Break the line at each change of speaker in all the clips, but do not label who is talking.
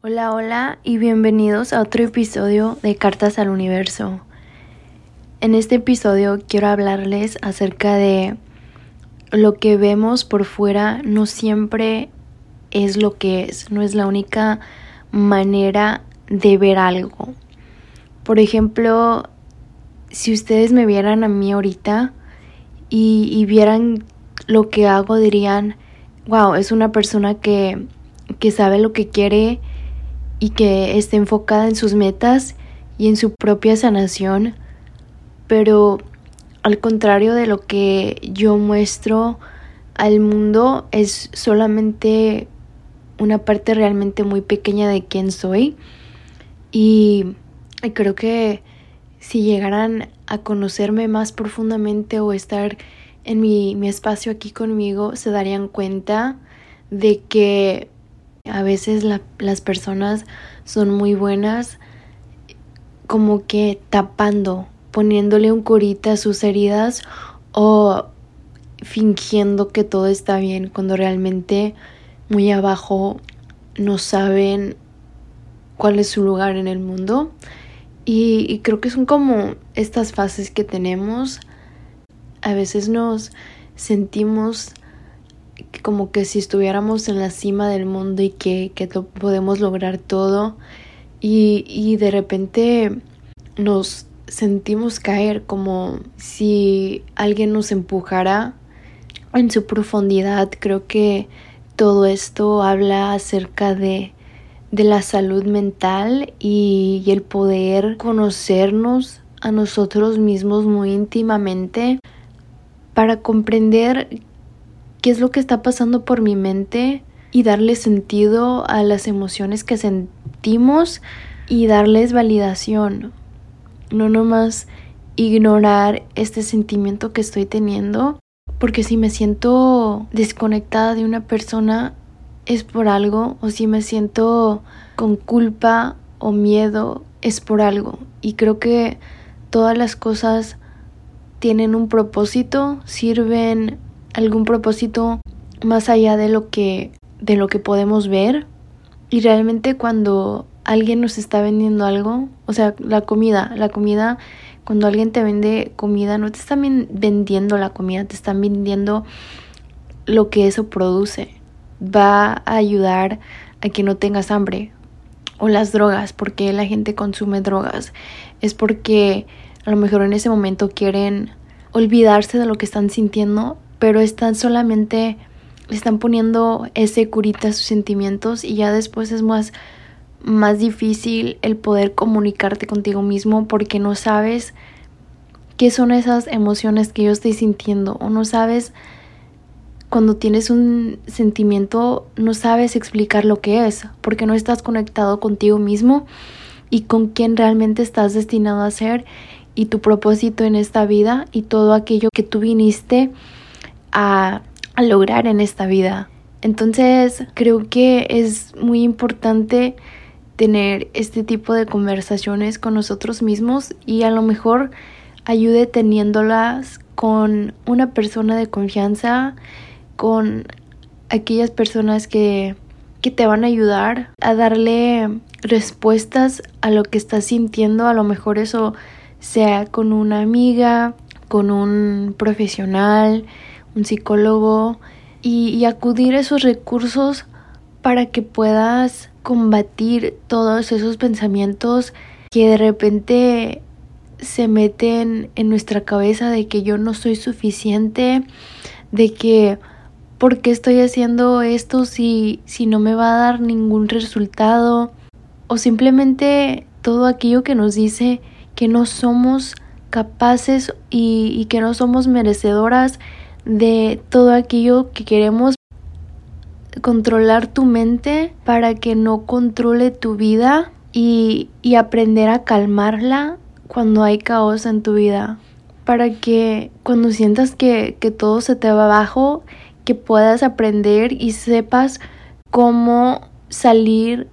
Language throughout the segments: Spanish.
Hola, hola y bienvenidos a otro episodio de Cartas al Universo. En este episodio quiero hablarles acerca de lo que vemos por fuera no siempre es lo que es, no es la única manera de ver algo. Por ejemplo, si ustedes me vieran a mí ahorita y, vieran lo que hago, dirían, wow, es una persona que, que sabe lo que quiere y que está enfocada en sus metas y en su propia sanación, pero al contrario de lo que yo muestro al mundo, es solamente una parte realmente muy pequeña de quién soy. Y creo que si llegaran a conocerme más profundamente o estar en mi, mi espacio aquí conmigo, se darían cuenta de que a veces las personas son muy buenas como que tapando, poniéndole un curita a sus heridas o fingiendo que todo está bien cuando realmente muy abajo no saben cuál es su lugar en el mundo. Y, creo que son como estas fases que tenemos. A veces nos sentimos como que si estuviéramos en la cima del mundo y que, que podemos lograr todo y, y de repente nos sentimos caer como si alguien nos empujara en su profundidad. Creo que todo esto habla acerca de, de la salud mental y, el poder conocernos a nosotros mismos muy íntimamente para comprender qué es lo que está pasando por mi mente y darle sentido a las emociones que sentimos y darles validación. No nomás ignorar este sentimiento que estoy teniendo, porque si me siento desconectada de una persona es por algo, o si me siento con culpa o miedo es por algo. Y creo que todas las cosas tienen un propósito, sirven algún propósito más allá de lo que de lo que podemos ver y realmente cuando alguien nos está vendiendo algo, o sea, la comida, la comida cuando alguien te vende comida no te están vendiendo la comida, te están vendiendo lo que eso produce. Va a ayudar a que no tengas hambre. O las drogas, porque la gente consume drogas. Es porque a lo mejor en ese momento quieren olvidarse de lo que están sintiendo pero están solamente, están poniendo ese curita a sus sentimientos y ya después es más, más difícil el poder comunicarte contigo mismo porque no sabes qué son esas emociones que yo estoy sintiendo o no sabes cuando tienes un sentimiento no sabes explicar lo que es porque no estás conectado contigo mismo y con quién realmente estás destinado a ser y tu propósito en esta vida y todo aquello que tú viniste a, lograr en esta vida. Entonces creo que es muy importante tener este tipo de conversaciones con nosotros mismos y a lo mejor ayude teniéndolas con una persona de confianza, con aquellas personas que, que te van a ayudar a darle respuestas a lo que estás sintiendo. A lo mejor eso sea con una amiga, con un profesional, un psicólogo y, acudir a esos recursos para que puedas combatir todos esos pensamientos que de repente se meten en nuestra cabeza de que yo no soy suficiente, de que ¿por qué estoy haciendo esto si, si no me va a dar ningún resultado? O simplemente todo aquello que nos dice que no somos capaces y, y que no somos merecedoras de todo aquello que queremos controlar tu mente para que no controle tu vida y, aprender a calmarla cuando hay caos en tu vida. Para que cuando sientas que, que todo se te va abajo, que puedas aprender y sepas cómo salir.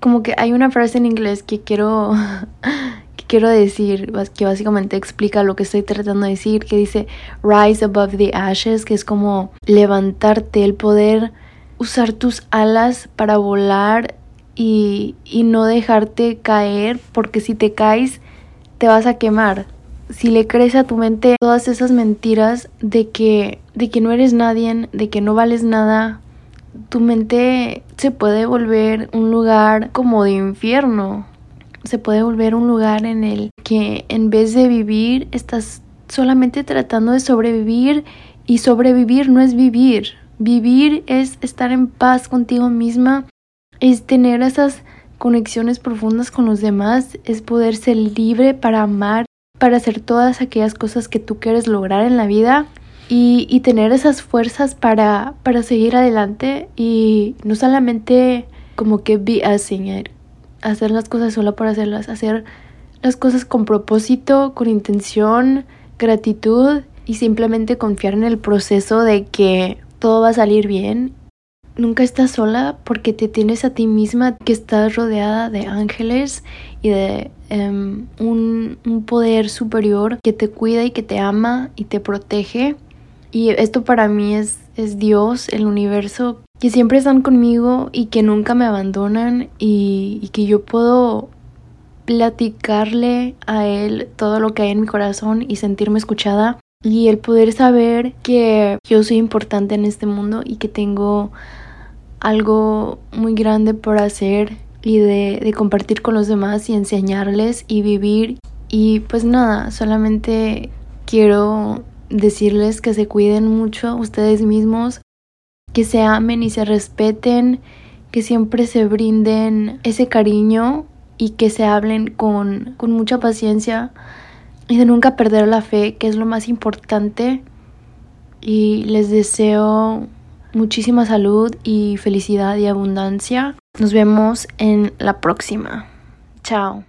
Como que hay una frase en inglés que quiero quiero decir, que básicamente explica lo que estoy tratando de decir, que dice rise above the ashes, que es como levantarte, el poder usar tus alas para volar y, y no dejarte caer, porque si te caes te vas a quemar. Si le crees a tu mente todas esas mentiras de que, de que no eres nadie, de que no vales nada, tu mente se puede volver un lugar como de infierno. Se puede volver un lugar en el que en vez de vivir estás solamente tratando de sobrevivir y sobrevivir no es vivir. Vivir es estar en paz contigo misma, es tener esas conexiones profundas con los demás, es poder ser libre para amar, para hacer todas aquellas cosas que tú quieres lograr en la vida y, tener esas fuerzas para, para seguir adelante y no solamente como que be a it, hacer las cosas solo por hacerlas, hacer las cosas con propósito, con intención, gratitud y simplemente confiar en el proceso de que todo va a salir bien. Nunca estás sola porque te tienes a ti misma que estás rodeada de ángeles y de em, un, poder superior que te cuida y que te ama y te protege. Y esto para mí es, es Dios, el universo, que siempre están conmigo y que nunca me abandonan y que yo puedo platicarle a Él todo lo que hay en mi corazón y sentirme escuchada. Y el poder saber que yo soy importante en este mundo y que tengo algo muy grande por hacer y de, compartir con los demás y enseñarles y vivir. Y pues nada, solamente quiero decirles que se cuiden mucho ustedes mismos, que se amen y se respeten, que siempre se brinden ese cariño y que se hablen con, con mucha paciencia y de nunca perder la fe, que es lo más importante. Y les deseo muchísima salud y felicidad y abundancia. Nos vemos en la próxima. Chao.